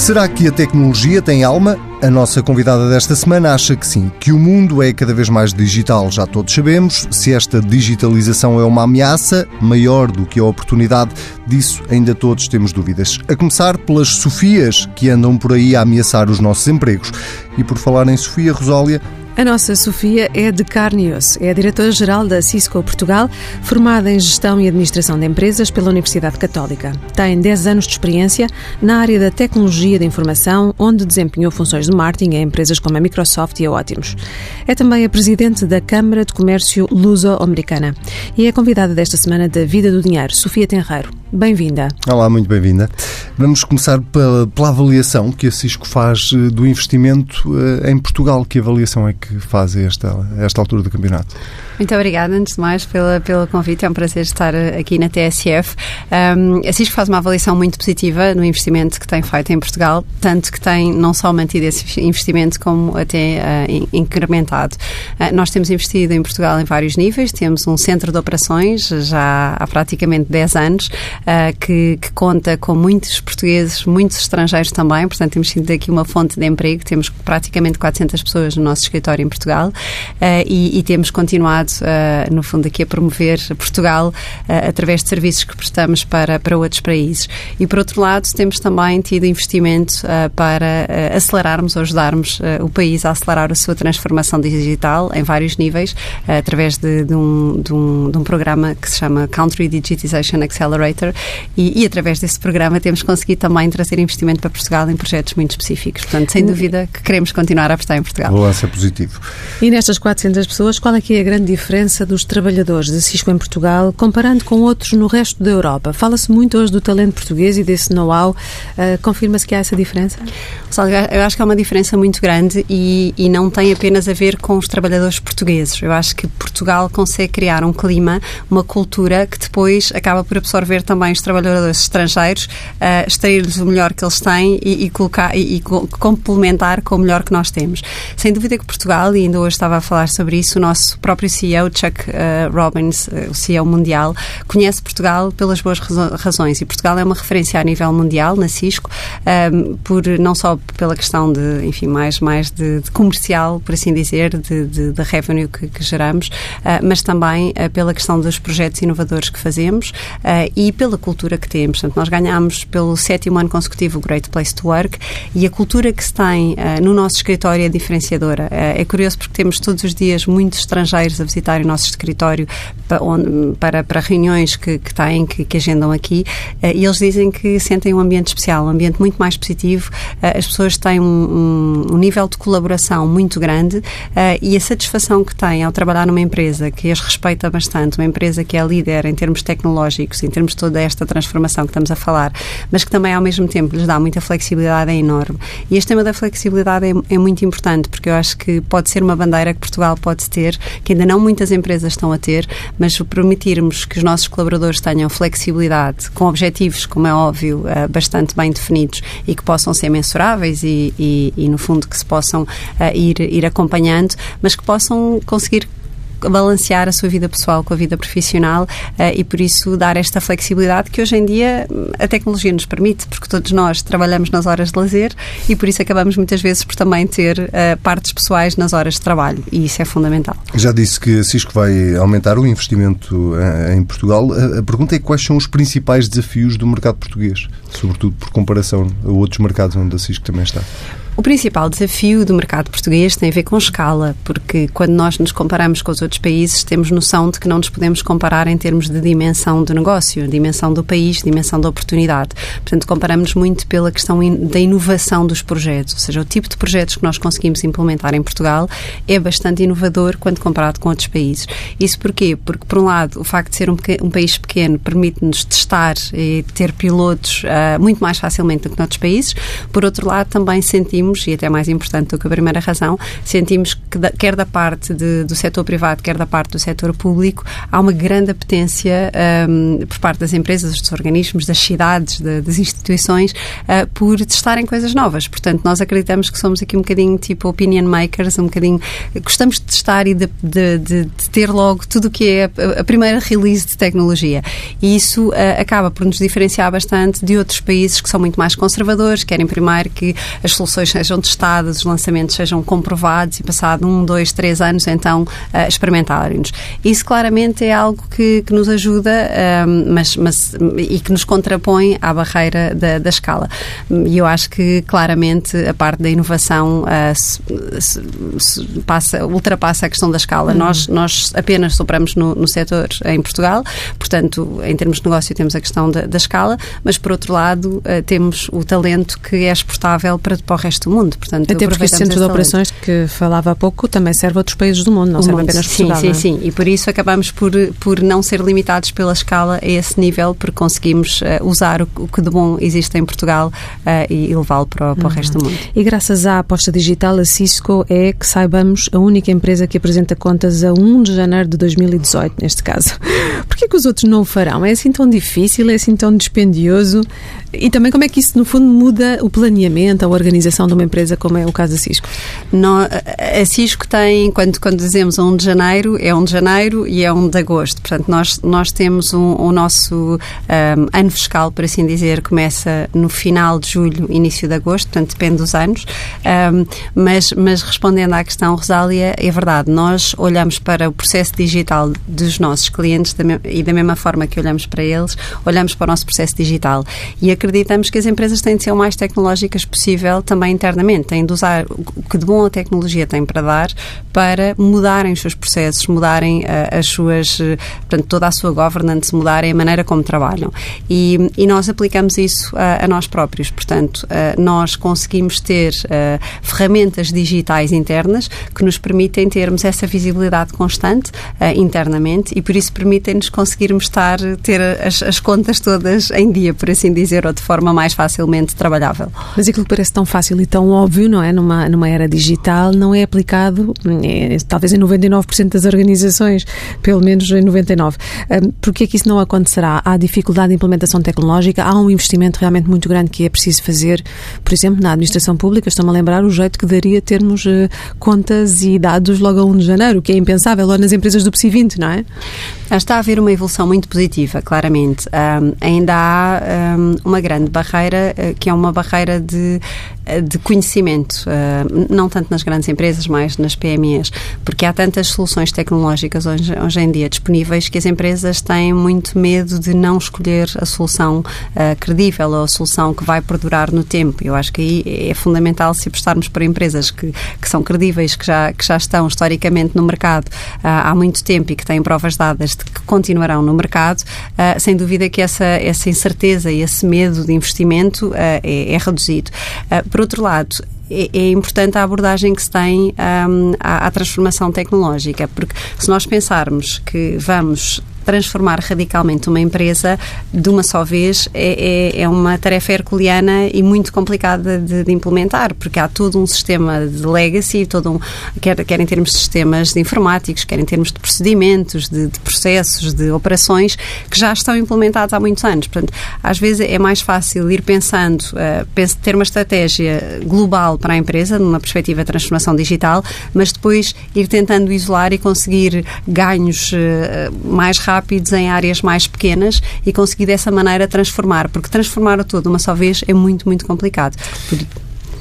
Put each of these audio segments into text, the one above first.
Será que a tecnologia tem alma? A nossa convidada desta semana acha que sim, que o mundo é cada vez mais digital, já todos sabemos. Se esta digitalização é uma ameaça maior do que a oportunidade, disso ainda todos temos dúvidas. A começar pelas Sofias que andam por aí a ameaçar os nossos empregos. E por falar em Sofia Rosália, a nossa Sofia é de carne e osso. É diretora-geral da Cisco Portugal, formada em Gestão e Administração de Empresas pela Universidade Católica. Tem 10 anos de experiência na área da tecnologia da informação, onde desempenhou funções de marketing em empresas como a Microsoft e a Ótimos. É também a presidente da Câmara de Comércio Luso-Americana e é convidada desta semana da Vida do Dinheiro, Sofia Tenreiro. Bem-vinda. Olá, muito bem-vinda. Vamos começar pela, pela, avaliação que a Cisco faz eh, do investimento eh, em Portugal. Que avaliação é que faz a esta, esta altura do campeonato? Muito obrigada, antes de mais, pela, pelo convite. É um prazer estar aqui na TSF. Um, a Cisco faz uma avaliação muito positiva no investimento que tem feito em Portugal, tanto que tem não só mantido esse investimento, como até uh, incrementado. Uh, nós temos investido em Portugal em vários níveis. Temos um centro de operações já há praticamente 10 anos, uh, que, que, conta com muitos portugueses, muitos estrangeiros também. Portanto, temos sido aqui uma fonte de emprego. Temos praticamente 400 pessoas no nosso escritório em Portugal e, e temos continuado uh, no fundo, aqui a promover Portugal uh, através de serviços que prestamos para, para outros países. E, por outro lado, temos também tido investimento uh, para acelerarmos ou ajudarmos o país a acelerar a sua transformação digital em vários níveis, através de, de, um, de, um, de, um, programa que se chama Country Digitization Accelerator e, e, através desse programa temos conseguido também trazer investimento para Portugal em projetos muito específicos. Portanto, sem dúvida que queremos continuar a apostar em Portugal. Balanço é positivo. E nestas 400 pessoas, qual é que é a grande diferença dos trabalhadores da Cisco em Portugal comparando com outros no resto da Europa? Fala-se muito hoje do talento português e desse know-how. Uh, Confirma-se que há essa diferença? Eu acho que há uma diferença muito grande e, e não tem apenas a ver com os trabalhadores portugueses. Eu acho que Portugal consegue criar um clima, uma cultura que depois acaba por absorver também os trabalhadores estrangeiros, uh, extrair-lhes o melhor que eles têm e, e colocar e, e, complementar com o melhor que nós temos. Sem dúvida que Portugal, e ainda hoje estava a falar sobre isso, o nosso próprio CEO, Chuck uh, Robbins, uh, o CEO mundial, conhece Portugal pelas boas razões e Portugal é uma referência a nível mundial na Cisco, um, ehm, por não só pela questão de, enfim, mais, mais de, de comercial, por assim dizer, de, de, de revenue que, que geramos, uh, mas também pela questão dos projetos inovadores que fazemos e pela cultura que temos. Portanto, nós ganhamos pelo sétimo ano consecutivo o Great Place to Work e a cultura que se tem no nosso escritório é diferenciadora. Curioso porque temos todos os dias muitos estrangeiros a visitar o nosso escritório para, onde, para, para reuniões que, que têm, que, que agendam aqui, uh, e eles dizem que sentem um ambiente especial, um ambiente muito mais positivo, uh, as pessoas têm um, um, um, nível de colaboração muito grande uh, e a satisfação que têm ao trabalhar numa empresa que as respeita bastante, uma empresa que é líder em termos tecnológicos, em termos de toda esta transformação que estamos a falar, mas que também ao mesmo tempo lhes dá muita flexibilidade, é enorme. E este tema da flexibilidade é, é muito importante, porque eu acho que pode ser uma bandeira que Portugal pode ter, que ainda não muitas empresas estão a ter, mas permitirmos que os nossos colaboradores tenham flexibilidade com objetivos, como é óbvio, eh, bastante bem definidos e que possam ser mensuráveis e, e, e no fundo, que se possam eh, ir, ir acompanhando, mas que possam conseguir balancear a sua vida pessoal com a vida profissional uh, e por isso dar esta flexibilidade que hoje em dia a tecnologia nos permite, porque todos nós trabalhamos nas horas de lazer e por isso acabamos muitas vezes por também ter uh, partes pessoais nas horas de trabalho e isso é fundamental. Já disse que a Cisco vai aumentar o investimento eh, em Portugal. A pergunta é quais são os principais desafios do mercado português, sobretudo por comparação a outros mercados onde a Cisco também está. O principal desafio do mercado português tem a ver com escala, porque quando nós nos comparamos com os outros países, temos noção de que não nos podemos comparar em termos de dimensão do negócio, dimensão do país, dimensão da oportunidade. Portanto, comparamos muito pela questão da inovação dos projetos, ou seja, o tipo de projetos que nós conseguimos implementar em Portugal é bastante inovador quando comparado com outros países. Isso porquê? Porque, por um lado, o facto de ser um, um país pequeno permite-nos testar e ter pilotos uh, muito mais facilmente do que noutros países. Por outro lado, também sentimos sentimos, e até mais importante do que a primeira razão, sentimos da, quer da parte de, do setor privado, quer da parte do setor público, há uma grande apetência um, por parte das empresas, dos organismos, das cidades, de, das instituições, uh, por testarem coisas novas. Portanto, nós acreditamos que somos aqui um bocadinho tipo opinion makers, um bocadinho. Gostamos de testar e de, de, de, de ter logo tudo o que é a, a, primeira release de tecnologia. E isso uh, acaba por nos diferenciar bastante de outros países que são muito mais conservadores, querem primeiro que as soluções sejam testadas, os lançamentos sejam comprovados e passado um, dois, três anos, então uh, experimentarem-nos. Isso claramente é algo que, que nos ajuda, um, mas, mas, e que nos contrapõe à barreira da, da escala. E eu acho que claramente a parte da inovação uh, se, se, passa, ultrapassa a questão da escala. Uhum. Nós, nós apenas superamos no, no setor em Portugal, portanto, em termos de negócio, temos a questão da, da escala, mas por outro lado, uh, temos o talento que é exportável para, para o resto do mundo. Portanto, Até porque este centro de operações que falava há pouco também serve a outros países do mundo, não o serve mundo. apenas Portugal. Sim, sim, é? sim. E por isso acabamos por, por não ser limitados pela escala a esse nível, porque conseguimos uh, usar o, o, que de bom existe em Portugal uh, e levá-lo para, para uhum. o resto do mundo. E graças à aposta digital, a Cisco é, que saibamos, a única empresa que apresenta contas a 1 de janeiro de 2018, neste caso. Por que os outros não o farão? É assim tão difícil? É assim tão dispendioso? E também como é que isso, no fundo, muda o planeamento, a organização de uma empresa, como é o caso da Cisco? No, a Cisco tem, quando, quando dizemos 1 de janeiro, é 1 de janeiro e é 1 de agosto. Portanto, nós, nós temos um, o nosso um, ano fiscal, por assim dizer, começa no final de julho, início de agosto, portanto, depende dos anos. Um, mas, mas respondendo à questão, Rosália, é verdade, nós olhamos para o processo digital dos nossos clientes da e da mesma forma que olhamos para eles, olhamos para o nosso processo digital. E acreditamos que as empresas têm de ser o mais tecnológicas possível também internamente, têm de usar o que de bom a tecnologia tem para dar para mudarem os seus processos, mudarem uh, as suas, uh, portanto, toda a sua governance, mudarem a maneira como trabalham. E, e nós aplicamos isso a, a nós próprios. Portanto, uh, nós conseguimos ter ferramentas digitais internas que nos permitem termos essa visibilidade constante internamente e por isso permitem-nos conseguirmos estar, ter as, as contas todas em dia, por assim dizer, ou de forma mais facilmente trabalhável. Mas aquilo que parece tão fácil e tão óbvio, não é? Numa, numa era digital, não é aplicado, é, talvez em 99% das organizações, pelo menos em 99%. Um, Porquê é que isso não acontecerá? Há dificuldade de implementação tecnológica, há um investimento realmente muito grande que é preciso fazer, por exemplo, na administração pública. Estou-me a lembrar o jeito que daria termos uh, contas e dados logo a 1 de janeiro, que é impensável, ou nas empresas do PSI 20, não é? Está a haver uma evolução muito positiva, claramente. Um, ainda há um, uma grande barreira, uh, que é uma barreira de, de conhecimento, uh, não tanto nas grandes empresas, mas nas PMEs, porque há tantas soluções tecnológicas hoje, hoje em dia disponíveis que as empresas têm muito medo de não escolher a solução credível ou a solução que vai perdurar no tempo. Eu acho que aí é fundamental se apostarmos para empresas que, que são credíveis, que já, que já estão historicamente no mercado há muito tempo e que têm provas dadas que continuarão no mercado, sem dúvida que essa, essa incerteza e esse medo de investimento é, é, reduzido. Uh, por outro lado, é, é, importante a abordagem que se tem um, à, à, transformação tecnológica, porque se nós pensarmos que vamos transformar radicalmente uma empresa de uma só vez é, é, é uma tarefa herculeana e muito complicada de, de, implementar, porque há todo um sistema de legacy, todo um, quer, quer em termos de sistemas de informáticos, quer em termos de procedimentos, de, de processos, de operações, que já estão implementados há muitos anos. Portanto, às vezes é mais fácil ir pensando, uh, ter uma estratégia global para a empresa, numa perspectiva de transformação digital, mas depois ir tentando isolar e conseguir ganhos uh, mais rápidos rápidos em áreas mais pequenas e conseguir dessa maneira transformar, porque transformar o todo uma só vez é muito, muito complicado.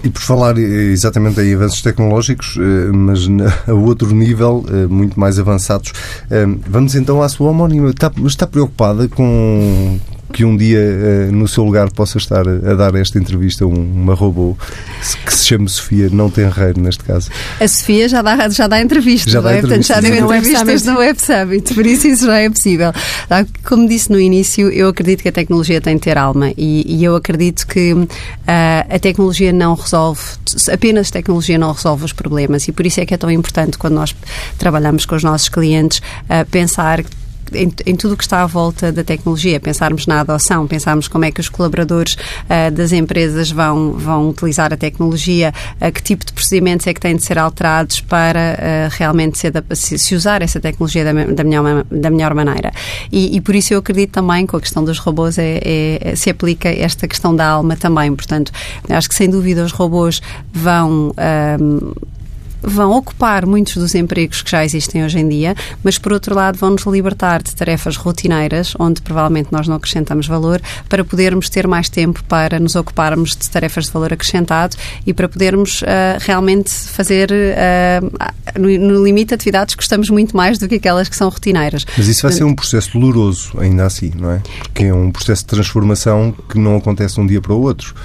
E por falar eh, exatamente em avanços tecnológicos, eh, mas a outro nível, eh, muito mais avançados, vamos então à sua homónima. Está, está preocupada com, que um dia uh, no seu lugar possa estar a, dar esta entrevista a um, uma robô que se chama Sofia, não tem reino neste caso. A Sofia já dá, já dá entrevista, já dá é? Portanto, já deu entrevistas no Web Summit, por isso isso já é possível. Tá? Como disse no início, eu acredito que a tecnologia tem de ter alma e, e eu acredito que uh, a tecnologia não resolve, apenas tecnologia não resolve os problemas e por isso é que é tão importante quando nós trabalhamos com os nossos clientes uh, pensar em, em tudo o que está à volta da tecnologia, pensarmos na adoção, pensarmos como é que os colaboradores uh, das empresas vão, vão utilizar a tecnologia, uh, que tipo de procedimentos é que têm de ser alterados para uh, realmente se, se, usar essa tecnologia da, da, melhor, da melhor maneira. E, e, por isso eu acredito também com a questão dos robôs é, é, se aplica esta questão da alma também. Portanto, acho que sem dúvida os robôs vão. Um, vão ocupar muitos dos empregos que já existem hoje em dia, mas por outro lado vão nos libertar de tarefas rotineiras, onde provavelmente nós não acrescentamos valor, para podermos ter mais tempo para nos ocuparmos de tarefas de valor acrescentado e para podermos uh, realmente fazer, uh, no, no, limite, atividades que gostamos muito mais do que aquelas que são rotineiras. Mas isso vai ser um processo doloroso, ainda assim, não é? Porque é um processo de transformação que não acontece de um dia para o outro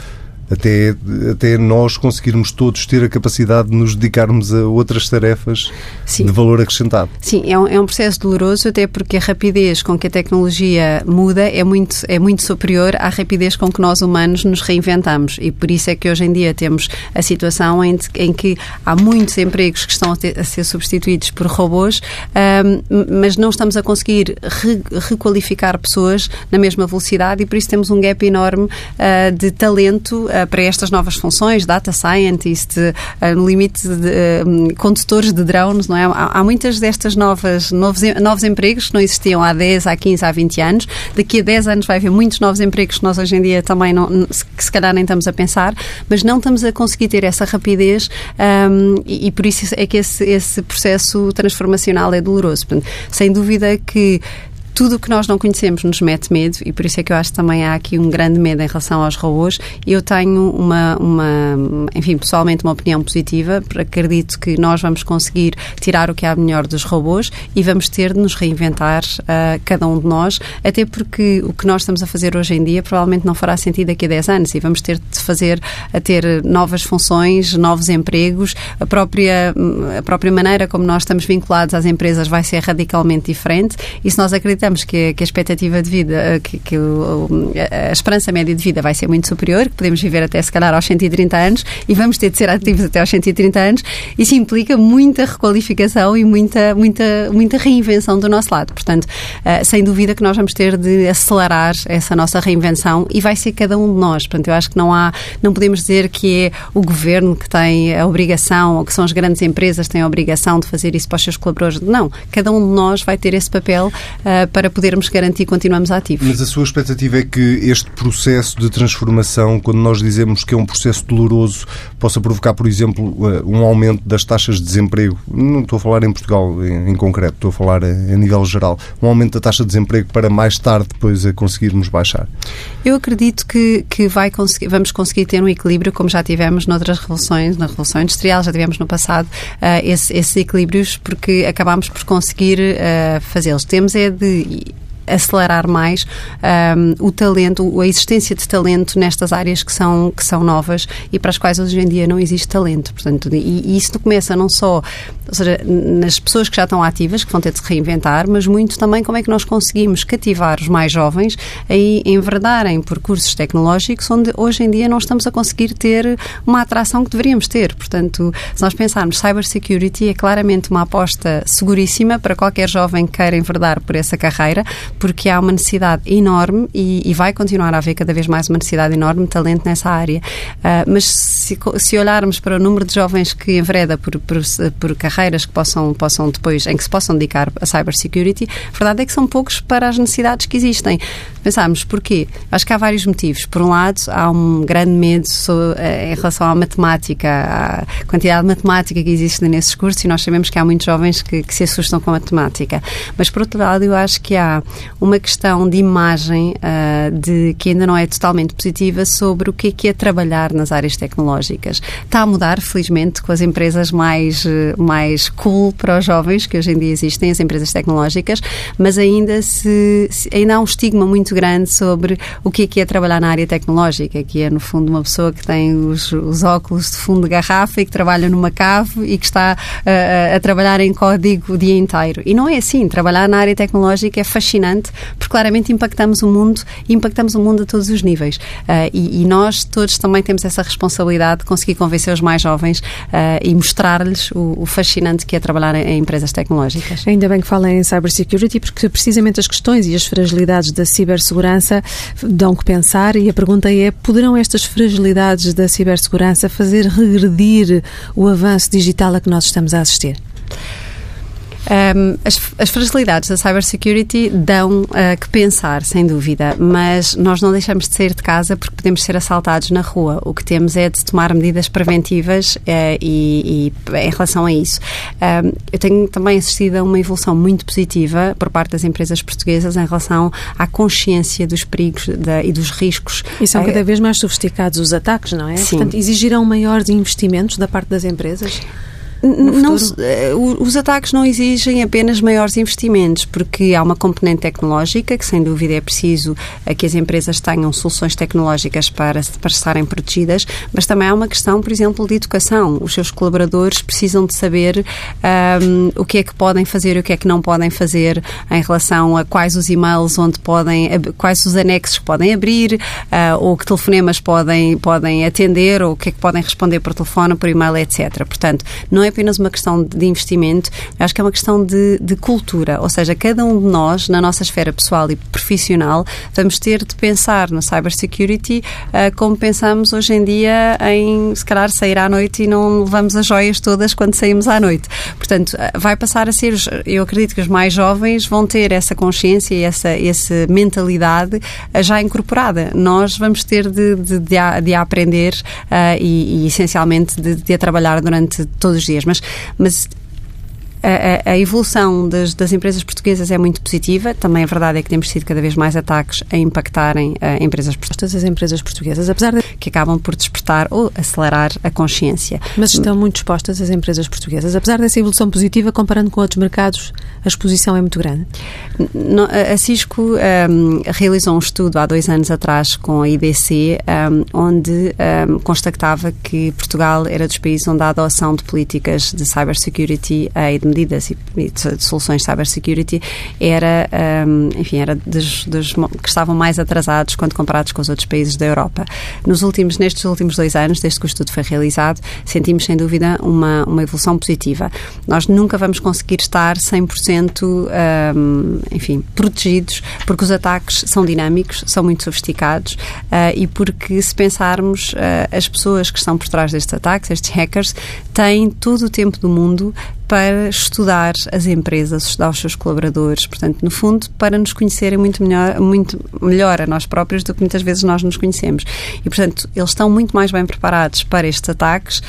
até, até nós conseguirmos todos ter a capacidade de nos dedicarmos a outras tarefas Sim. de valor acrescentado. Sim, é um, é um processo doloroso, até porque a rapidez com que a tecnologia muda é muito, é muito superior à rapidez com que nós humanos nos reinventamos. E por isso é que hoje em dia temos a situação em, em que há muitos empregos que estão a, ter, a ser substituídos por robôs, um, mas não estamos a conseguir re, requalificar pessoas na mesma velocidade e por isso temos um gap enorme uh, de talento para estas novas funções, data scientist, no limite de uh, condutores de drones, não é? Há, há, muitas destas novas novos, novos empregos que não existiam há 10, há 15, há 20 anos. Daqui a 10 anos vai haver muitos novos empregos que nós hoje em dia também não, que se calhar nem estamos a pensar, mas não estamos a conseguir ter essa rapidez um, e, e, por isso é que esse, esse processo transformacional é doloroso. Portanto, sem dúvida que tudo o que nós não conhecemos nos mete medo e por isso é que eu acho que também há aqui um grande medo em relação aos robôs. Eu tenho uma, uma enfim, pessoalmente uma opinião positiva, acredito que nós vamos conseguir tirar o que há melhor dos robôs e vamos ter de nos reinventar uh, cada um de nós, até porque o que nós estamos a fazer hoje em dia provavelmente não fará sentido daqui a 10 anos e vamos ter de fazer a ter novas funções, novos empregos, a própria, a própria maneira como nós estamos vinculados às empresas vai ser radicalmente diferente e se nós acreditamos acreditamos que, que a expectativa de vida, eh, que, que o, a esperança média de vida vai ser muito superior, que podemos viver até se calhar aos 130 anos e vamos ter de ser ativos até aos 130 anos, isso implica muita requalificação e muita, muita, muita reinvenção do nosso lado. Portanto, uh, sem dúvida que nós vamos ter de acelerar essa nossa reinvenção e vai ser cada um de nós. Portanto, eu acho que não há, não podemos dizer que é o governo que tem a obrigação ou que são as grandes empresas que têm a obrigação de fazer isso para os seus colaboradores. Não, cada um de nós vai ter esse papel uh, para podermos garantir que continuamos ativos. Mas a sua expectativa é que este processo de transformação, quando nós dizemos que é um processo doloroso, possa provocar, por exemplo, eh, um aumento das taxas de desemprego? Não estou a falar em Portugal em concreto, estou a falar a nível geral. Um aumento da taxa de desemprego para mais tarde depois a conseguirmos baixar? Eu acredito que, que vai conseguir, vamos conseguir ter um equilíbrio, como já tivemos noutras revoluções, na Revolução Industrial, já tivemos no passado uh, esse, esses equilíbrios, porque acabámos por conseguir uh, fazê-los. Temos é de 以 acelerar mais um, o talento, a existência de talento nestas áreas que são, que são novas e para as quais hoje em dia não existe talento. Portanto, e, e isso começa não só ou seja, nas pessoas que já estão ativas, que vão ter de se reinventar, mas muito também como é que nós conseguimos cativar os mais jovens a enverdarem por cursos tecnológicos onde hoje em dia não estamos a conseguir ter uma atração que deveríamos ter. Portanto, se nós pensarmos cybersecurity é claramente uma aposta seguríssima para qualquer jovem que queira enverdar por essa carreira, porque há uma necessidade enorme e, e vai continuar a haver cada vez mais uma necessidade enorme de talento nessa área. Uh, mas se, se, olharmos para o número de jovens que envereda por, por, por carreiras que possam, possam depois, em que se possam dedicar a cybersecurity, a verdade é que são poucos para as necessidades que existem. Pensamos, porquê? Acho que há vários motivos. Por um lado, há um grande medo eh, em relação à matemática, à quantidade de matemática que existe nesses cursos e nós sabemos que há muitos jovens que, que se assustam com a matemática. Mas, por outro lado, eu acho que há uma questão de imagem uh, de, que ainda não é totalmente positiva sobre o que é, que é trabalhar nas áreas tecnológicas. Está a mudar, felizmente, com as empresas mais, eh, mais cool para os jovens que hoje em dia existem, as empresas tecnológicas, mas ainda, se, ainda há um estigma muito grande sobre o que é, que é trabalhar na área tecnológica, que é, no fundo, uma pessoa que tem os, os óculos de fundo de garrafa e que trabalha numa cave e que está uh, a trabalhar em código o dia inteiro. E não é assim. Trabalhar na área tecnológica é fascinante fascinante, porque claramente impactamos o mundo e impactamos o mundo a todos os níveis. Uh, e, e, nós todos também temos essa responsabilidade de conseguir convencer os mais jovens uh, e mostrar-lhes o, o, fascinante que é trabalhar em, em empresas tecnológicas. Ainda bem que fala em cybersecurity, porque precisamente as questões e as fragilidades da cibersegurança dão que pensar e a pergunta é, poderão estas fragilidades da cibersegurança fazer regredir o avanço digital a que nós estamos a assistir? Um, as, as, fragilidades da cybersecurity dão uh, que pensar, sem dúvida, mas nós não deixamos de sair de casa porque podemos ser assaltados na rua. O que temos é de tomar medidas preventivas uh, e, e, em relação a isso. Um, eu tenho também assistido a uma evolução muito positiva por parte das empresas portuguesas em relação à consciência dos perigos da, e dos riscos. E são cada vez mais sofisticados os ataques, não é? Sim. Portanto, exigirão maiores investimentos da parte das empresas? Não, eh, os ataques não exigem apenas maiores investimentos, porque há uma componente tecnológica que, sem dúvida, é preciso eh, que as empresas tenham soluções tecnológicas para, para estarem protegidas, mas também há uma questão, por exemplo, de educação. Os seus colaboradores precisam de saber um, o que é que podem fazer e o que é que não podem fazer em relação a quais os e-mails onde podem, quais os anexos que podem abrir, uh, ou que telefonemas podem, podem atender, ou o que é que podem responder por telefone, por e-mail, etc. Portanto, não é apenas uma questão de investimento, acho que é uma questão de, de cultura. Ou seja, cada um de nós, na nossa esfera pessoal e profissional, vamos ter de pensar na cybersecurity uh, como pensamos hoje em dia em, se calhar, sair à noite e não levamos as joias todas quando saímos à noite. Portanto, uh, vai passar a ser, eu acredito que os mais jovens vão ter essa consciência e essa, essa mentalidade uh, já incorporada. Nós vamos ter de, de, de, a, de a aprender e, e, essencialmente, de, de a trabalhar durante todos os dias mas, mas a, a, evolução das, das, empresas portuguesas é muito positiva. Também a verdade é que temos tido cada vez mais ataques a impactarem uh, empresas portuguesas. As empresas portuguesas, apesar de... Que acabam por despertar ou acelerar a consciência. Mas estão muito expostas as empresas portuguesas. Apesar dessa evolução positiva, comparando com outros mercados, a exposição é muito grande? A Cisco um, realizou um estudo há dois anos atrás com a IDC, um, onde um, constatava que Portugal era dos países onde a adoção de políticas de cybersecurity e de medidas e, de soluções de cybersecurity era, um, enfim, era dos, dos, que estavam mais atrasados quando comparados com os outros países da Europa. Nos últimos, nestes últimos dois anos, desde que o estudo foi realizado, sentimos sem dúvida uma, uma evolução positiva. Nós nunca vamos conseguir estar 100% um, enfim, protegidos, porque os ataques são dinâmicos, são muito sofisticados uh, e porque se pensarmos uh, as pessoas que estão por trás destes ataques, estes hackers, têm todo o tempo do mundo para estudar as empresas, estudar os seus colaboradores, portanto, no fundo, para nos conhecerem muito melhor, muito melhor a nós próprios do que muitas vezes nós nos conhecemos. E, portanto, eles estão muito mais bem preparados para estes ataques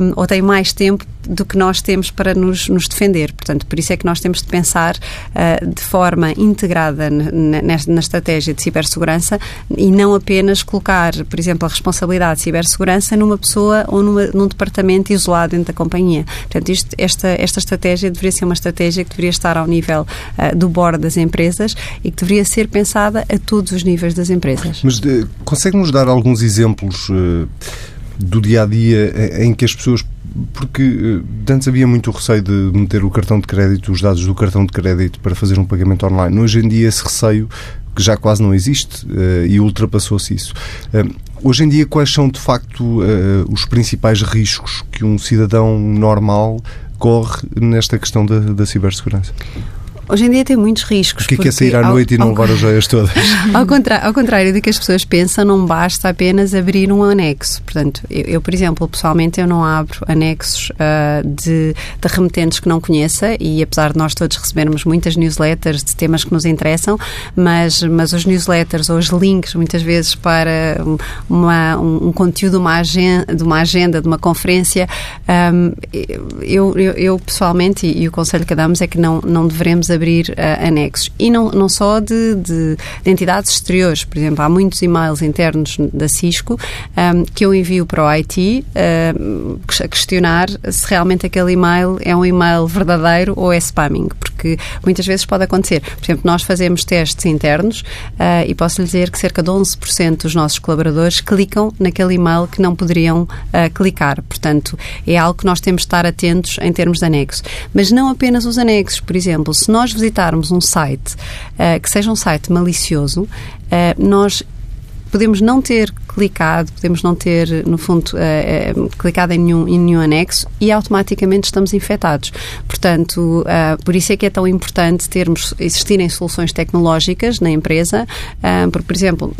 um, ou têm mais tempo do que nós temos para nos, nos, defender. Portanto, por isso é que nós temos de pensar uh, de forma integrada na, na, estratégia de cibersegurança e não apenas colocar, por exemplo, a responsabilidade de cibersegurança numa pessoa ou numa, num departamento isolado dentro da companhia. Portanto, isto, esta, esta estratégia deveria ser uma estratégia que deveria estar ao nível uh, do board das empresas e que deveria ser pensada a todos os níveis das empresas. Mas uh, consegue-nos dar alguns exemplos do dia a dia em que as pessoas porque eh, antes havia muito receio de meter o cartão de crédito, os dados do cartão de crédito para fazer um pagamento online. Hoje em dia esse receio que já quase não existe uh, e ultrapassou-se isso. Hoje em dia, quais são de facto os principais riscos que um cidadão normal corre nesta questão da, da cibersegurança? Hoje em dia tem muitos riscos. O que é, que é sair à noite ao, e não levar as joias todas? ao, contrário, ao contrário do que as pessoas pensam, não basta apenas abrir um anexo. Portanto, eu, eu por exemplo, pessoalmente, eu não abro anexos uh, de, de remetentes que não conheça e apesar de nós todos recebermos muitas newsletters de temas que nos interessam, mas, mas os newsletters ou os links, muitas vezes, para uma, um, um conteúdo uma agenda, de uma agenda, de uma conferência, um, eu, eu, eu, pessoalmente, e, e, o conselho que damos é que não, não devemos abrir uh, anexos. E não, não só de, de, de, entidades exteriores. Por exemplo, há muitos e-mails internos da Cisco um, ehm, que eu envio para o IT uh, ehm, a questionar se realmente aquele e-mail é um e-mail verdadeiro ou é spamming. Porque porque muitas vezes pode acontecer. Por exemplo, nós fazemos testes internos uh, e posso lhe dizer que cerca de 11% dos nossos colaboradores clicam naquele e-mail que não poderiam uh, clicar. Portanto, é algo que nós temos de estar atentos em termos de anexo. Mas não apenas os anexos. Por exemplo, se nós visitarmos um site uh, que seja um site malicioso, nós podemos não ter clicado, podemos não ter, no fundo, uh, clicado em nenhum, em nenhum anexo e automaticamente estamos infectados. Portanto, uh, por isso é que é tão importante termos, existirem soluções tecnológicas na empresa, porque, por exemplo,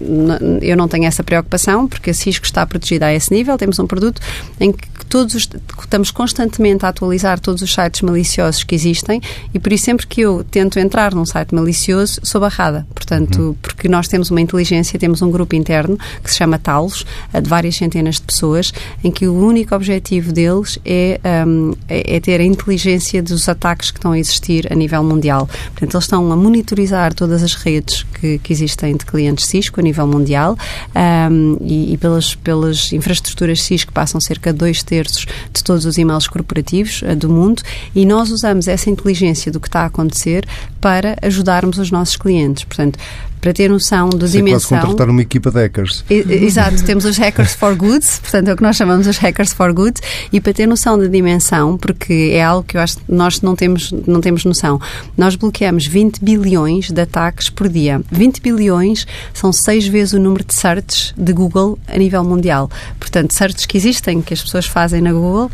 eu não tenho essa preocupação, porque a Cisco está protegida a esse nível, temos um produto em que todos os, estamos constantemente a atualizar todos os sites maliciosos que existem e por isso sempre que eu tento entrar num site malicioso sou barrada. Portanto, uhum. porque nós temos uma inteligência, temos um grupo interno que se chama Talos, de várias centenas de pessoas, em que o único objetivo deles é, um, é, é, ter a inteligência dos ataques que estão a existir a nível mundial. Portanto, eles estão a monitorizar todas as redes que, que existem de clientes Cisco a nível mundial um, e, e, pelas, pelas infraestruturas Cisco passam cerca de dois terços de todos os e-mails corporativos uh, do mundo e nós usamos essa inteligência do que está a acontecer para ajudarmos os nossos clientes. Portanto, para ter noção da Sei dimensão. Quase contratar uma equipa de hackers. Exato, temos os hackers for good, portanto é o que nós chamamos os hackers for good, e para ter noção da dimensão, porque é algo que eu acho que nós não temos, não temos noção, nós bloqueamos 20 bilhões de ataques por dia. 20 bilhões são seis vezes o número de searches de Google a nível mundial. Portanto, searches que existem, que as pessoas fazem na Google,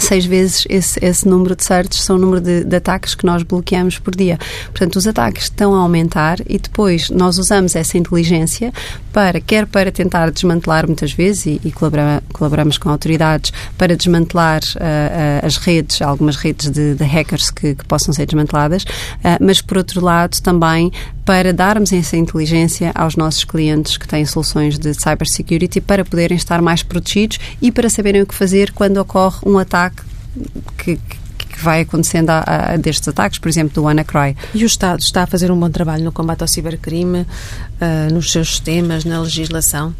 seis vezes esse, esse número de searches são o número de, de, ataques que nós bloqueamos por dia. Portanto, os ataques estão a aumentar e depois nós usamos essa inteligência para, quer para tentar desmantelar muitas vezes e, e colabora, colaboramos com autoridades para desmantelar uh, uh, as redes, algumas redes de, de hackers que, que, possam ser desmanteladas, uh, mas por outro lado também para darmos essa inteligência aos nossos clientes que têm soluções de cybersecurity para poderem estar mais protegidos e para saberem o que fazer quando ocorre um ataque que, que vai acontecendo a, a, destes ataques, por exemplo, do WannaCry. E o Estado está a fazer um bom trabalho no combate ao cibercrime, uh, nos seus sistemas, na legislação?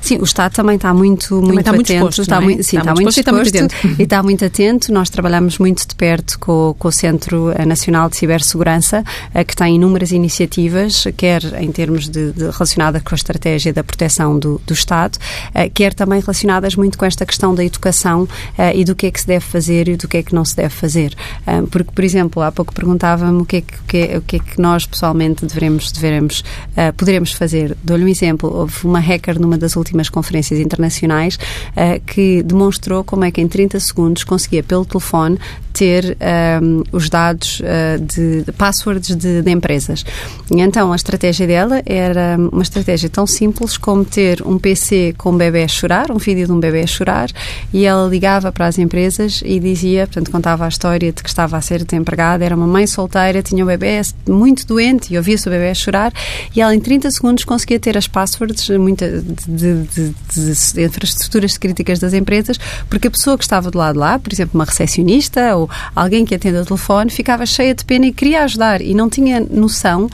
Sim, o Estado também está muito, muito está atento. Muito está, é? muito, sim, está, está, muito disposto, está muito atento. e está muito atento. Nós trabalhamos muito de perto com, com o Centro Nacional de Cibersegurança, uh, que tem inúmeras iniciativas, quer em termos de, de relacionadas com a estratégia da proteção do, do Estado, uh, quer também relacionadas muito com esta questão da educação e do que é que se deve fazer e do que é que não se deve fazer. Ah, porque, por exemplo, há pouco perguntava-me o que, é que, o, que é, o que é que nós pessoalmente devemos, devemos, uh, fazer. Dou-lhe um exemplo. Houve uma hacker numa das últimas conferências internacionais uh, que demonstrou como é que em 30 segundos conseguia, pelo telefone, ter um, os dados uh, de, de, passwords de, de, empresas. E então a estratégia dela era uma estratégia tão simples como ter um PC com um bebê a chorar, um vídeo de um bebê a chorar, e ela ligava para as empresas e dizia, portanto, contava a história de que estava a ser desempregada, era uma mãe solteira, tinha um bebê muito doente e ouvia-se o bebê a chorar e ela em 30 segundos conseguia ter as passwords muita, de, de, de, infraestruturas críticas das empresas porque a pessoa que estava do lado de lá, por exemplo, uma recepcionista ou alguém que atende o telefone, ficava cheia de pena e queria ajudar e não tinha noção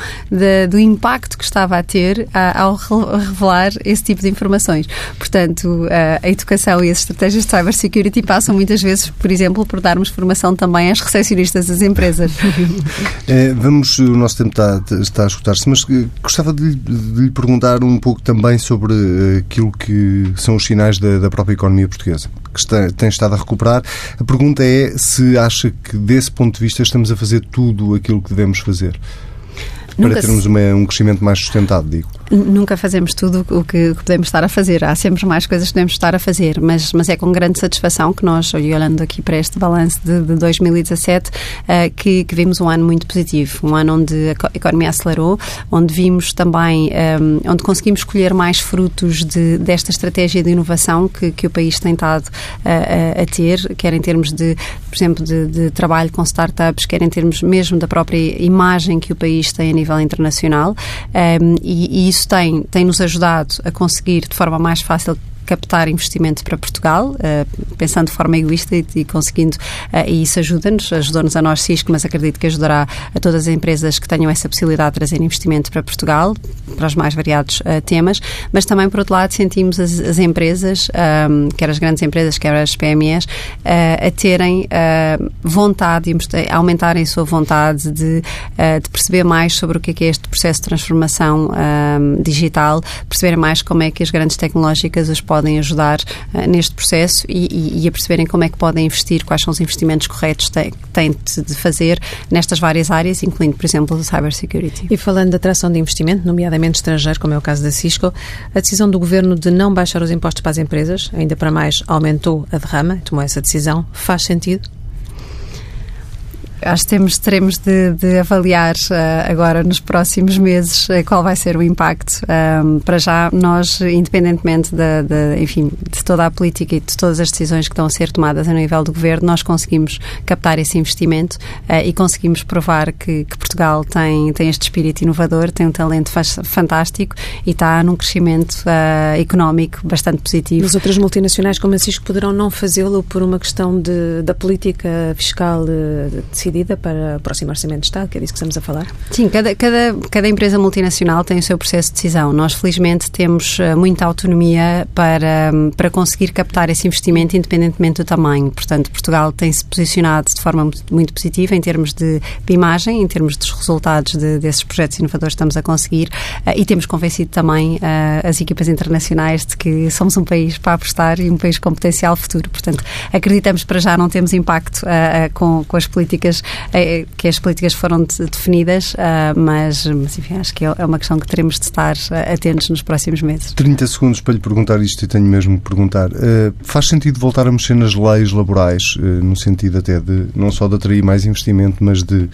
do impacto que estava a ter a, ao revelar esse tipo de informações. Portanto, a, a educação e as estratégias de cybersecurity passam muitas vezes, por exemplo, por darmos formação também às recepcionistas das empresas. É, vamos, o nosso tempo está, está a escutar-se, mas eh, gostava de lhe, de lhe, perguntar um pouco também sobre eh, aquilo que são os sinais da, da própria economia portuguesa, que está, tem estado a recuperar. A pergunta é se acha que, desse ponto de vista, estamos a fazer tudo aquilo que devemos fazer para termos uma, um crescimento mais sustentado, digo. Nunca fazemos tudo o que, podemos estar a fazer. Há sempre mais coisas que podemos estar a fazer, mas, mas é com grande satisfação que nós, olhando aqui para este balanço de, de 2017, uh, eh, que, que, vimos um ano muito positivo. Um ano onde a economia acelerou, onde vimos também, um, eh, onde conseguimos colher mais frutos de, desta estratégia de inovação que, que o país tem estado uh, a, a, ter, quer em termos de, por exemplo, de, de trabalho com startups, quer em termos mesmo da própria imagem que o país tem a nível internacional. Um, e, e isso tem, tem nos ajudado a conseguir de forma mais fácil captar investimento para Portugal, uh, pensando de forma egoísta e, e conseguindo, uh, e isso ajuda-nos, ajudou-nos a nós Cisco, mas acredito que ajudará a todas as empresas que tenham essa possibilidade de trazer investimento para Portugal, para os mais variados uh, temas, mas também, por outro lado, sentimos as, as empresas, um, quer as grandes empresas, quer as PMEs, a terem vontade, a aumentarem a sua vontade de, de perceber mais sobre o que é, que é este processo de transformação um, digital, perceberem mais como é que as grandes tecnológicas as podem ajudar uh, neste processo e, e, a perceberem como é que podem investir, quais são os investimentos corretos que têm de fazer nestas várias áreas, incluindo, por exemplo, o cybersecurity. E falando da atração de investimento, nomeadamente estrangeiro, como é o caso da Cisco, a decisão do governo de não baixar os impostos para as empresas, ainda para mais aumentou a derrama, tomou essa decisão, faz sentido? Acho que temos, teremos de, de avaliar uh, agora nos próximos meses uh, qual vai ser o impacto. Um, para já, nós, independentemente de, de, enfim, de toda a política e de todas as decisões que estão a ser tomadas a nível do governo, nós conseguimos captar esse investimento uh, e conseguimos provar que, que, Portugal tem, tem este espírito inovador, tem um talento fantástico e está num crescimento económico bastante positivo. As outras multinacionais como a Cisco poderão não fazê-lo por uma questão de, da política fiscal decidida decidida para o próximo Orçamento de Estado, que é disso que estamos a falar? Sim, cada, cada, cada empresa multinacional tem o seu processo de decisão. Nós, felizmente, temos eh, muita autonomia para, para conseguir captar esse investimento independentemente do tamanho. Portanto, Portugal tem-se posicionado de forma muito positiva em termos de, de imagem, em termos dos resultados de, desses projetos inovadores que estamos a conseguir uh, e temos convencido também uh, as equipas internacionais de que somos um país para apostar e um país com potencial futuro. Portanto, acreditamos para já não temos impacto com, com as políticas é, que as políticas foram de, definidas, uh, mas, mas enfim, acho que é, é uma questão que teremos de estar uh, atentos nos próximos meses. 30 segundos para lhe perguntar isto e tenho mesmo que perguntar. Uh, faz sentido voltar a mexer nas leis laborais, no sentido até de não só de atrair mais investimento, mas de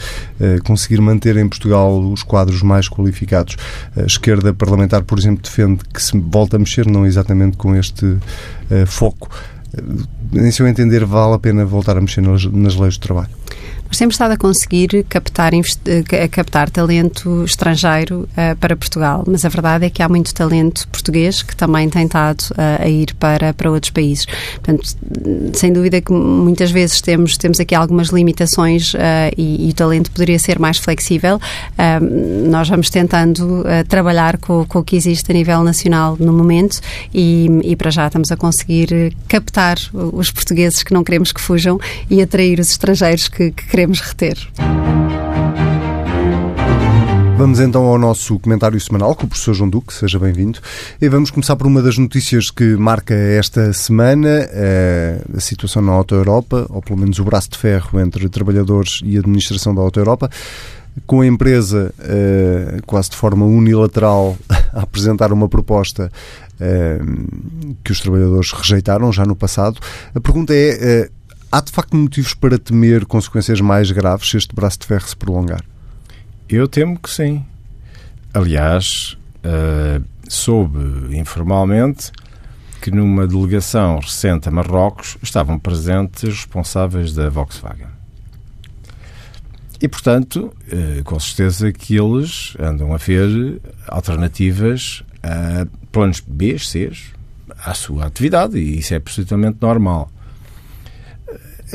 conseguir manter em Portugal os quadros mais qualificados? A esquerda parlamentar, por exemplo, defende que se volta a mexer, não exatamente com este foco. Em seu entender, vale a pena voltar a mexer nas leis do trabalho? Nós temos estado a conseguir captar, eh, captar talento estrangeiro uh, para Portugal, mas a verdade é que há muito talento português que também tem estado uh, a ir para, para outros países. Portanto, sem dúvida que muitas vezes temos, temos aqui algumas limitações uh, e, e, o talento poderia ser mais flexível. nós vamos tentando trabalhar com, com, o que existe a nível nacional no momento e, e para já estamos a conseguir captar os portugueses que não queremos que fujam e atrair os estrangeiros que, que queremos reter. Vamos então ao nosso comentário semanal com o professor João Duque, seja bem-vindo. E vamos começar por uma das notícias que marca esta semana, eh, a situação na Auto Europa, ou pelo menos o braço de ferro entre trabalhadores e administração da Auto Europa, com a empresa eh, quase de forma unilateral a apresentar uma proposta eh, que os trabalhadores rejeitaram já no passado. A pergunta é Há de facto motivos para temer consequências mais graves se este braço de ferro se prolongar? Eu temo que sim. Aliás, uh, soube informalmente que numa delegação recente a Marrocos estavam presentes responsáveis da Volkswagen. E, portanto, uh, com certeza que eles andam a ver alternativas a planos B, C à sua atividade, e isso é absolutamente normal.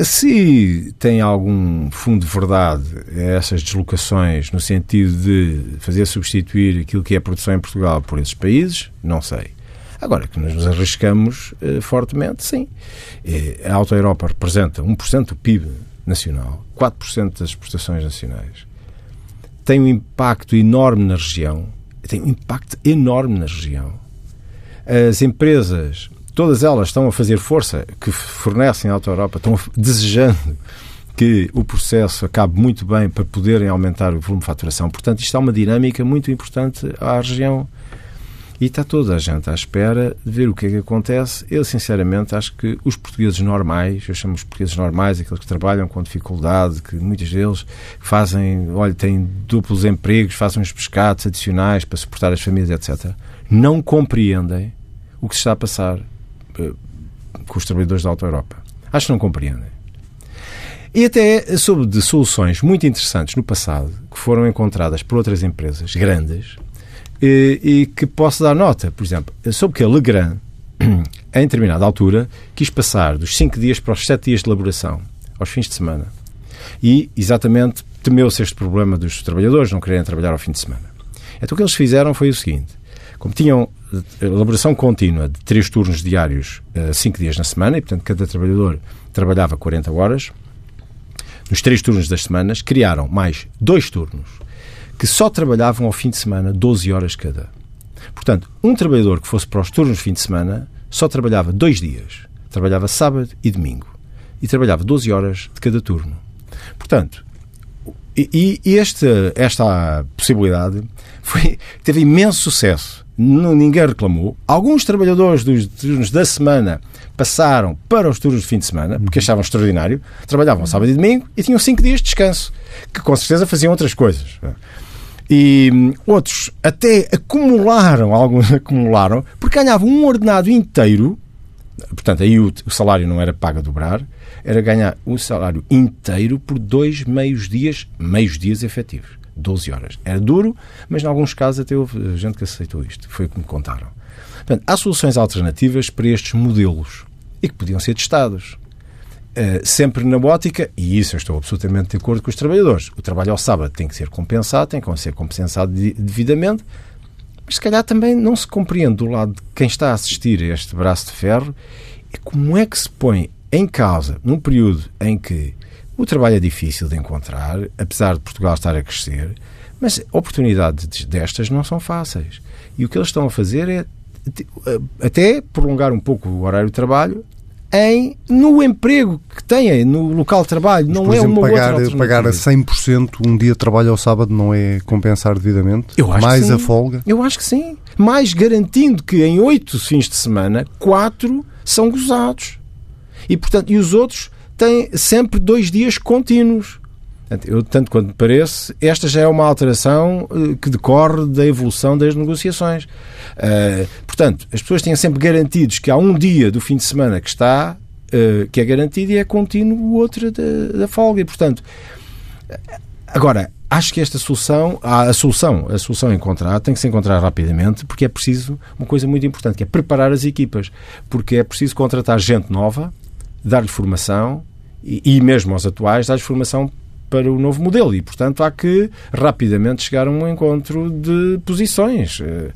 Se tem algum fundo de verdade essas deslocações no sentido de fazer substituir aquilo que é a produção em Portugal por esses países, não sei. Agora que nós nos arriscamos uh, fortemente, sim. Uh, a Auto Europa representa 1% do PIB nacional, 4% das exportações nacionais. Tem um impacto enorme na região, tem um impacto enorme na região. As empresas todas elas estão a fazer força, que fornecem a Auto Europa, estão desejando que o processo acabe muito bem para poderem aumentar o volume de faturação. Portanto, isto é uma dinâmica muito importante à região. E está toda a gente à espera de ver o que é que acontece. Eu, sinceramente, acho que os portugueses normais, eu chamo os portugueses normais, aqueles que trabalham com dificuldade, que muitos deles fazem, olha, têm duplos empregos, fazem uns pescados adicionais para suportar as famílias, etc., não compreendem o que se está a passar com os trabalhadores da Auto Europa. Acho que não compreendem. E até soube de soluções muito interessantes no passado que foram encontradas por outras empresas grandes e, eh, e que posso dar nota. Por exemplo, soube que a Legrand em determinada altura, quis passar dos 5 dias para os 7 dias de elaboração, aos fins de semana. E, exatamente, temeu-se este problema dos trabalhadores não quererem trabalhar ao fim de semana. Então, o que eles fizeram foi o seguinte: como tinham eh, elaboração contínua de três turnos diários, uh, cinco dias na semana, e portanto cada trabalhador trabalhava 40 horas, nos três turnos das semanas, criaram mais dois turnos que só trabalhavam ao fim de semana 12 horas cada. Portanto, um trabalhador que fosse para os turnos de fim de semana só trabalhava dois dias. Trabalhava sábado e domingo. E trabalhava 12 horas de cada turno. Portanto, e, e esta, esta possibilidade foi, teve imenso sucesso. Não, ninguém reclamou. Alguns trabalhadores dos turnos da semana passaram para os turnos de fim de semana, porque achavam extraordinário. Trabalhavam sábado e domingo e tinham cinco dias de descanso, que com certeza faziam outras coisas. E hum, outros até acumularam, alguns acumularam, porque ganhavam um ordenado inteiro. Portanto, aí o, o salário não era pago a dobrar, era ganhar o salário inteiro por dois meios dias, meios dias efetivos. 12 horas. Era duro, mas em alguns casos até houve gente que aceitou isto. Foi o que me contaram. Portanto, há soluções alternativas para estes modelos e que podiam ser testados. Uh, sempre na ótica, e isso eu estou absolutamente de acordo com os trabalhadores, o trabalho ao sábado tem que ser compensado, tem que ser compensado devidamente, mas se calhar também não se compreende do lado de quem está a assistir a este braço de ferro é como é que se põe em causa, num período em que o trabalho é difícil de encontrar, apesar de Portugal estar a crescer, mas oportunidades destas não são fáceis. E o que eles estão a fazer é até prolongar um pouco o horário de trabalho em, no emprego que têm, no local de trabalho. Mas, não é exemplo, uma pagar, outra pagar a 100% um dia de trabalho ao sábado não é compensar devidamente? Eu acho Mais a folga? Eu acho que sim. Mais garantindo que em oito fins de semana, quatro são gozados. E, portanto, e os outros tem sempre dois dias contínuos. Eu, tanto quanto me parece, esta já é uma alteração eh, que decorre da evolução das negociações. Uh, portanto, as pessoas têm sempre garantidos que há um dia do fim de semana que está, uh, que é garantido e é contínuo o outro da, da folga. E, portanto, agora, acho que esta solução, a solução, a solução encontrada tem que se encontrar rapidamente porque é preciso uma coisa muito importante, que é preparar as equipas. Porque é preciso contratar gente nova, dar-lhe formação, e, e mesmo aos atuais, dá-lhes formação para o novo modelo e, portanto, há que rapidamente chegar a um encontro de posições. Uh,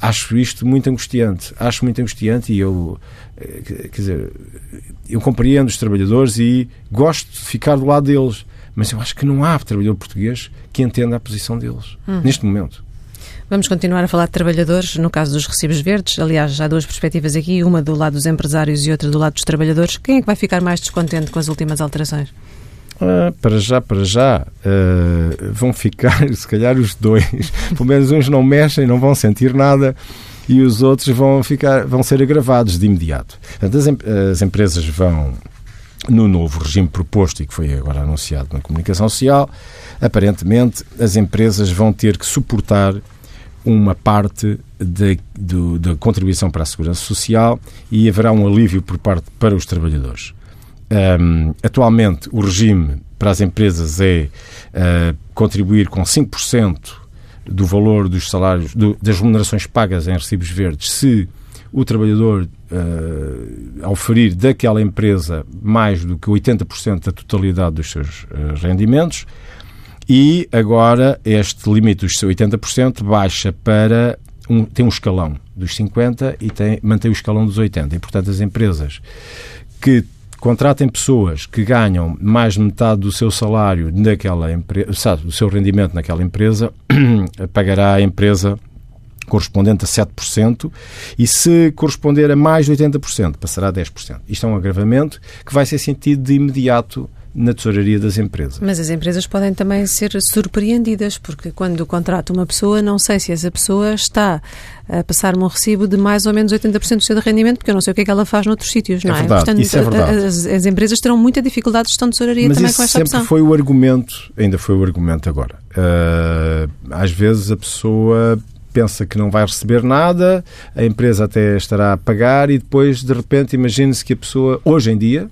acho isto muito angustiante. Acho muito angustiante e eu, uh, quer dizer, eu compreendo os trabalhadores e gosto de ficar do lado deles, mas eu acho que não há trabalhador português que entenda a posição deles hum. neste momento. Vamos continuar a falar de trabalhadores, no caso dos recibos verdes. Aliás, há duas perspectivas aqui, uma do lado dos empresários e outra do lado dos trabalhadores. Quem é que vai ficar mais descontente com as últimas alterações? Uh, para já, para já, uh, vão ficar, se calhar, os dois. Pelo menos uns não mexem, não vão sentir nada e os outros vão, ficar, vão ser agravados de imediato. As, as empresas vão, no novo regime proposto e que foi agora anunciado na comunicação social, aparentemente as empresas vão ter que suportar uma parte da contribuição para a segurança social e haverá um alívio por parte para os trabalhadores. Um, atualmente, o regime para as empresas é uh, contribuir com 5% do valor dos salários, do, das remunerações pagas em recibos verdes, se o trabalhador, uh, ao ferir daquela empresa mais do que 80% da totalidade dos seus uh, rendimentos, e agora este limite dos 80% baixa para um, tem um escalão dos 50 e tem, mantém o escalão dos 80. E, portanto, as empresas que contratem pessoas que ganham mais de metade do seu salário naquela empresa, do seu rendimento naquela empresa, pagará a empresa correspondente a 7%, e se corresponder a mais de 80%, passará a 10%. Isto é um agravamento que vai ser sentido de imediato na tesouraria das empresas. Mas as empresas podem também ser surpreendidas, porque quando contrata uma pessoa, não sei se essa pessoa está a passar-me um recibo de mais ou menos 80% do seu rendimento, porque eu não sei o que é que ela faz noutros sítios, não é? é? Verdade, Portanto, isso é verdade. As, as, empresas terão muita dificuldade de gestão de tesouraria Mas também com esta sempre opção. foi o argumento, ainda foi o argumento agora. Uh, às vezes a pessoa pensa que não vai receber nada, a empresa até estará a pagar e depois, de repente, imagine-se que a pessoa, hoje em dia,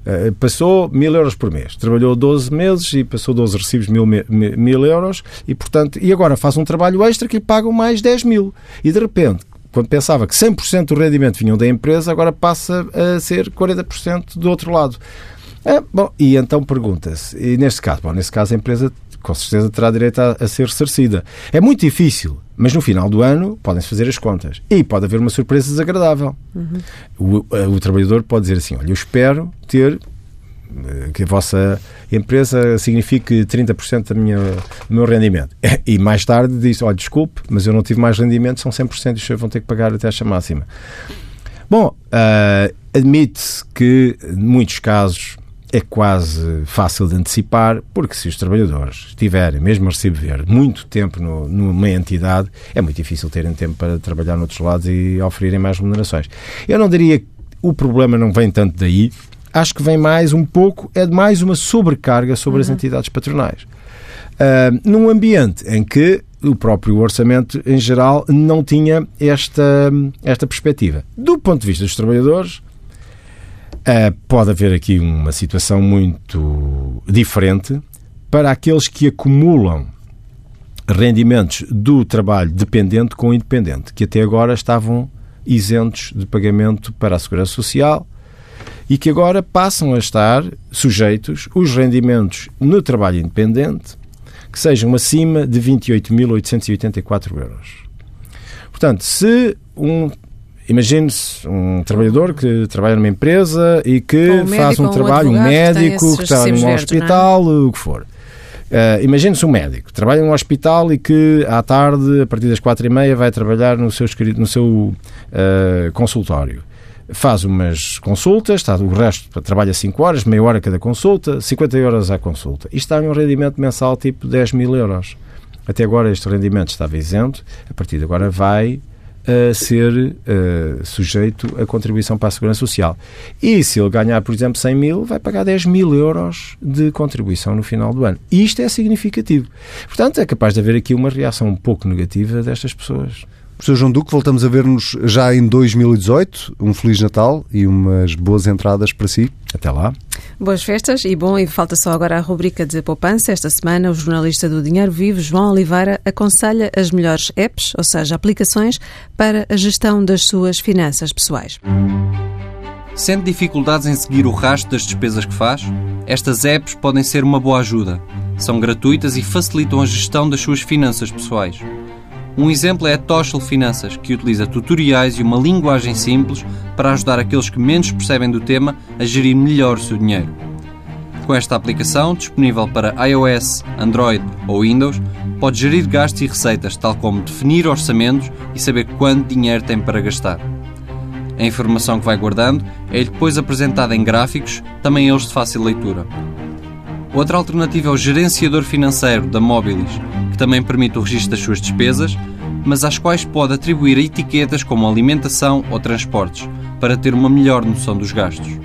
Uh, passou mil euros por mês, trabalhou 12 meses e passou 12 recibos mil, mil, mil euros e, portanto, e agora faz um trabalho extra que lhe pagam mais 10 mil. E de repente, quando pensava que 100% do rendimento vinham da empresa, agora passa a ser 40% do outro lado. É, bom, e então pergunta-se, e neste caso, bom, neste caso a empresa com certeza terá direito a, a, ser ressarcida. É muito difícil, mas no final do ano podem-se fazer as contas. E pode haver uma surpresa desagradável. Uhum. O, o, trabalhador pode dizer assim: olha, eu espero ter eh, que a vossa empresa signifique 30% da minha, do meu rendimento. E mais tarde diz: olha, desculpe, mas eu não tive mais rendimento, são 100% e os senhores vão ter que pagar a taxa máxima. Bom, uh, admite-se que, em muitos casos, é quase fácil de antecipar, porque se os trabalhadores tiverem, mesmo a recibo verde, muito tempo no, numa entidade, é muito difícil terem tempo para trabalhar noutros lados e oferirem mais remunerações. Eu não diria que o problema não vem tanto daí, acho que vem mais um pouco, é de mais uma sobrecarga sobre uhum. as entidades patronais. Uh, num ambiente em que o próprio orçamento, em geral, não tinha esta, esta perspectiva. Do ponto de vista dos trabalhadores, Uh, pode haver aqui uma situação muito diferente para aqueles que acumulam rendimentos do trabalho dependente com independente, que até agora estavam isentos de pagamento para a Segurança Social e que agora passam a estar sujeitos os rendimentos no trabalho independente que sejam acima de 28.884 euros. Portanto, se um Imagine-se um trabalhador que trabalha numa empresa e que um faz um trabalho, um médico que, está num é? hospital, é? o que for. Uh, Imagine-se um médico, trabalha num hospital e que à tarde, a partir das quatro e meia, vai trabalhar no seu, no seu uh, consultório. Faz umas consultas, está, o resto trabalha 5 horas, meia hora cada consulta, 50 euros à consulta. Isto está um rendimento mensal tipo 10 mil euros. Até agora este rendimento estava isento, a partir de agora vai a ser uh, sujeito à contribuição para a Segurança Social. E se ele ganhar, por exemplo, 100 mil, vai pagar 10 mil euros de contribuição no final do ano. E isto é significativo. Portanto, é capaz de haver aqui uma reação um pouco negativa destas pessoas. Professor João Duque, voltamos a ver-nos já em 2018. Um Feliz Natal e umas boas entradas para si. Até lá. Boas festas e bom, e falta só agora a rubrica de poupança. Esta semana, o jornalista do Dinheiro Vivo, João Oliveira, aconselha as melhores apps, ou seja, aplicações, para a gestão das suas finanças pessoais. Sente dificuldades em seguir o rastro das despesas que faz? Estas apps podem ser uma boa ajuda. São gratuitas e facilitam a gestão das suas finanças pessoais. Um exemplo é a Toshel Finanças, que utiliza tutoriais e uma linguagem simples para ajudar aqueles que menos percebem do tema a gerir melhor o seu dinheiro. Com esta aplicação, disponível para iOS, Android ou Windows, pode gerir gastos e receitas, tal como definir orçamentos e saber quanto dinheiro tem para gastar. A informação que vai guardando é depois apresentada em gráficos, também eles de fácil leitura. Outra alternativa é o gerenciador financeiro da Mobilis, que também permite o registro das suas despesas, mas às quais pode atribuir etiquetas como alimentação ou transportes, para ter uma melhor noção dos gastos.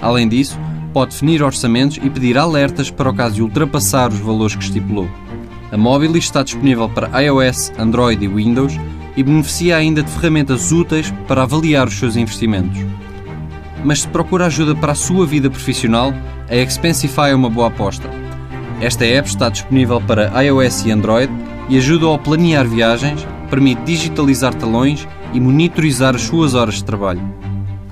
Além disso, pode definir orçamentos e pedir alertas para o caso de ultrapassar os valores que estipulou. A Mobilis está disponível para iOS, Android e Windows e beneficia ainda de ferramentas úteis para avaliar os seus investimentos. Mas se procura ajuda para a sua vida profissional, a Expensify é uma boa aposta. Esta app está disponível para iOS e Android e ajuda a planear viagens, permite digitalizar talões e monitorizar as suas horas de trabalho.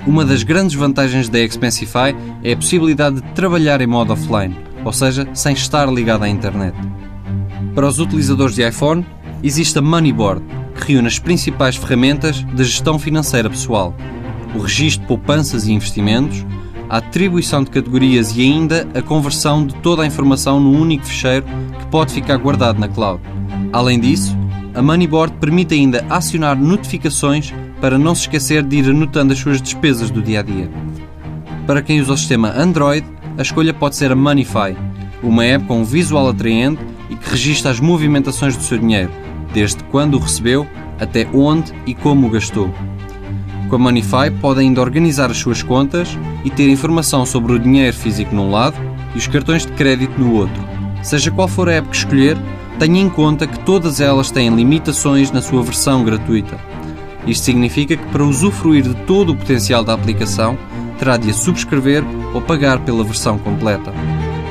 Uma das grandes vantagens da Expensify é a possibilidade de trabalhar em modo offline, ou seja, sem estar ligado à internet. Para os utilizadores de iPhone, existe a Moneyboard, que reúne as principais ferramentas da gestão financeira pessoal, o registro de poupanças e investimentos, a atribuição de categorias e ainda a conversão de toda a informação num único fecheiro que pode ficar guardado na cloud. Além disso, a Moneyboard permite ainda acionar notificações para não se esquecer de ir anotando as suas despesas do dia a dia. Para quem usa o sistema Android, a escolha pode ser a Moneyfy, uma app com um visual atraente e que registra as movimentações do seu dinheiro, desde quando o recebeu até onde e como o gastou. Com a Moneyfy pode ainda organizar as suas contas e ter informação sobre o dinheiro físico num lado e os cartões de crédito no outro. Seja qual for a app que escolher, tenha em conta que todas elas têm limitações na sua versão gratuita. Isto significa que para usufruir de todo o potencial da aplicação, terá de a subscrever ou pagar pela versão completa.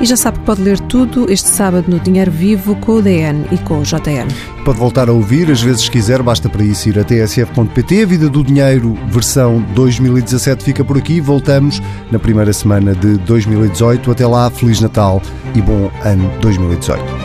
E já sabe que pode ler tudo este sábado no Dinheiro Vivo com o DN e com o JN. Pode voltar a ouvir, às vezes quiser, basta para isso ir a tsf.pt. A Vida do Dinheiro, versão 2017, fica por aqui. Voltamos na primeira semana de 2018. Até lá, Feliz Natal e bom ano 2018.